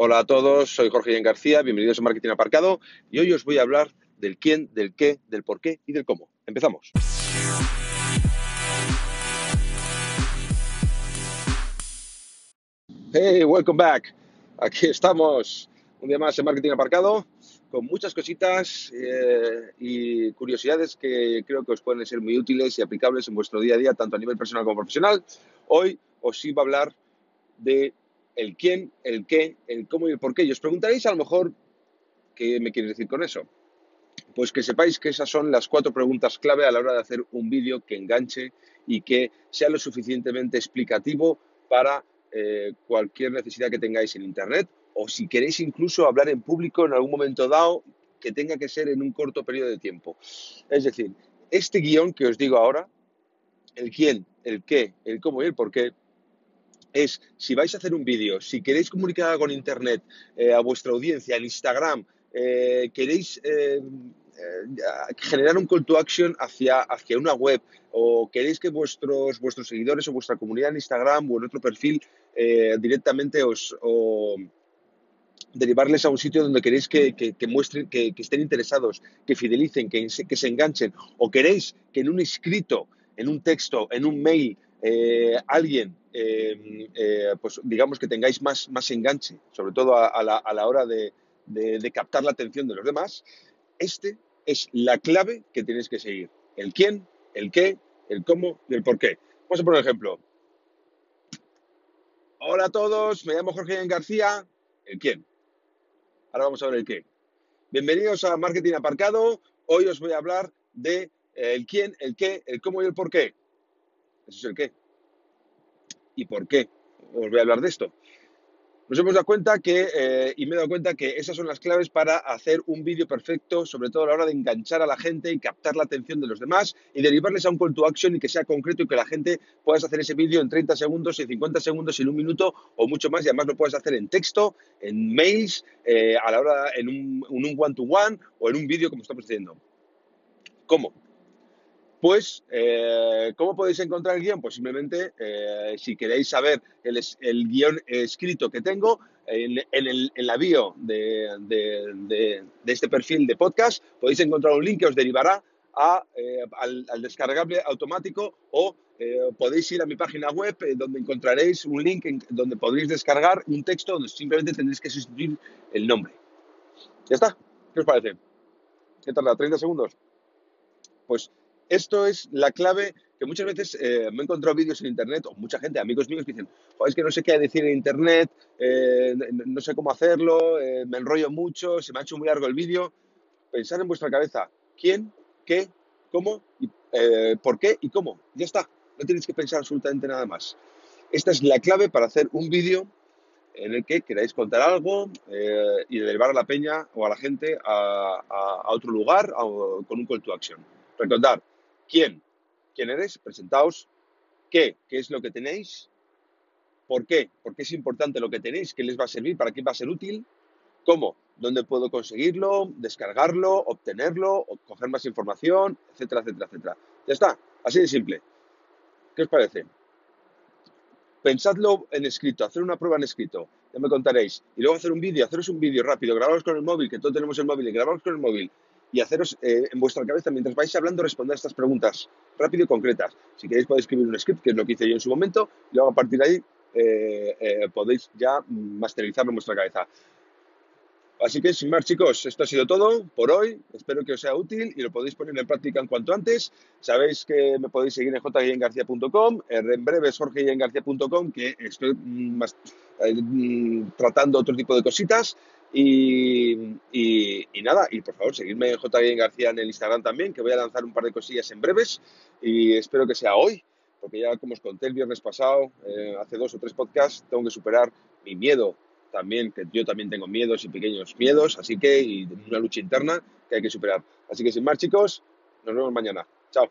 Hola a todos, soy Jorge Ian García, bienvenidos a Marketing Aparcado y hoy os voy a hablar del quién, del qué, del por qué y del cómo. Empezamos. Hey, welcome back. Aquí estamos un día más en Marketing Aparcado con muchas cositas eh, y curiosidades que creo que os pueden ser muy útiles y aplicables en vuestro día a día, tanto a nivel personal como profesional. Hoy os iba a hablar de el quién, el qué, el cómo y el por qué. Y os preguntaréis a lo mejor qué me quieres decir con eso. Pues que sepáis que esas son las cuatro preguntas clave a la hora de hacer un vídeo que enganche y que sea lo suficientemente explicativo para eh, cualquier necesidad que tengáis en Internet o si queréis incluso hablar en público en algún momento dado que tenga que ser en un corto periodo de tiempo. Es decir, este guion que os digo ahora, el quién, el qué, el cómo y el por qué, es si vais a hacer un vídeo, si queréis comunicar en Internet eh, a vuestra audiencia, en Instagram, eh, queréis eh, generar un call to action hacia, hacia una web o queréis que vuestros, vuestros seguidores o vuestra comunidad en Instagram o en otro perfil directamente os... O, derivarles a un sitio donde queréis que, muestren, que, estén interesados, que fidelicen, que, que se enganchen, o queréis que en un escrito, en un texto, en un mail, alguien, eh, eh, pues digamos que tengáis más, más enganche, sobre todo a, la, hora de, captar la atención de los demás, este es la clave que tenéis que seguir. El quién, el qué, el cómo y el por qué. Vamos a poner un ejemplo. Hola a todos, me llamo Jorge García. ¿El quién? Ahora vamos a ver el qué. Bienvenidos a Marketing Aparcado. Hoy os voy a hablar de el quién, el qué, el cómo y el por qué. Eso es el qué. ¿Y por qué? Os voy a hablar de esto. Nos hemos dado cuenta que, eh, y me he dado cuenta que esas son las claves para hacer un vídeo perfecto, sobre todo a la hora de enganchar a la gente y captar la atención de los demás y derivarles a un call to action y que sea concreto y que la gente puedas hacer ese vídeo en 30 segundos, en 50 segundos, en un minuto o mucho más. Y además lo puedes hacer en texto, en mails, eh, a la hora en un one-to-one -one, o en un vídeo como estamos haciendo. ¿Cómo? Pues, eh, ¿cómo podéis encontrar el guion? Pues simplemente, eh, si queréis saber el, guion escrito que tengo, en, el, en la bio de, este perfil de podcast, podéis encontrar un link que os derivará eh, al, descargable automático o podéis ir a mi página web donde encontraréis un link donde podréis descargar un texto donde simplemente tendréis que sustituir el nombre. ¿Ya está? ¿Qué os parece? ¿Qué tarda? ¿30 segundos? Pues esto es la clave que muchas veces eh, me he encontrado vídeos en internet, o mucha gente, amigos míos, dicen, es que no sé qué decir en internet, eh, no sé cómo hacerlo, eh, me enrollo mucho, se me ha hecho muy largo el vídeo. Pensar en vuestra cabeza, quién, qué, cómo, y, por qué y cómo. Ya está, no tenéis que pensar absolutamente nada más. Esta es la clave para hacer un vídeo en el que queráis contar algo y derivar a la peña o a la gente a, otro lugar con un call to action. Recordar, ¿Quién? ¿Quién eres? Presentaos. ¿Qué? ¿Qué es lo que tenéis? ¿Por qué? ¿Por qué es importante lo que tenéis? ¿Qué les va a servir? ¿Para qué va a ser útil? ¿Cómo? ¿Dónde puedo conseguirlo? ¿Descargarlo? ¿Obtenerlo? ¿Coger más información? Etcétera, etcétera, etcétera. Ya está. Así de simple. ¿Qué os parece? Pensadlo en escrito, hacer una prueba en escrito, ya me contaréis. Y luego hacer un vídeo, haceros un vídeo rápido, grabaros con el móvil, que todos tenemos el móvil, y grabaros con el móvil y haceros eh, en vuestra cabeza, mientras vais hablando, responder estas preguntas rápido y concretas. Si queréis podéis escribir un script, que es lo que hice yo en su momento, y luego a partir de ahí eh, eh, podéis ya masterizarlo en vuestra cabeza. Así que sin más chicos, esto ha sido todo por hoy. Espero que os sea útil y lo podéis poner en práctica en cuanto antes. Sabéis que me podéis seguir en jguiengarcía.com, en breve jorgeiengarcía.com, que estoy mm, mm, tratando otro tipo de cositas. Y, nada, y por favor, seguidme en. García en el Instagram también, que voy a lanzar un par de cosillas en breves y espero que sea hoy, porque ya como os conté el viernes pasado, eh, hace dos o tres podcasts, tengo que superar mi miedo también, que yo también tengo miedos y pequeños miedos, así que, y una lucha interna que hay que superar. Así que sin más chicos, nos vemos mañana. Chao.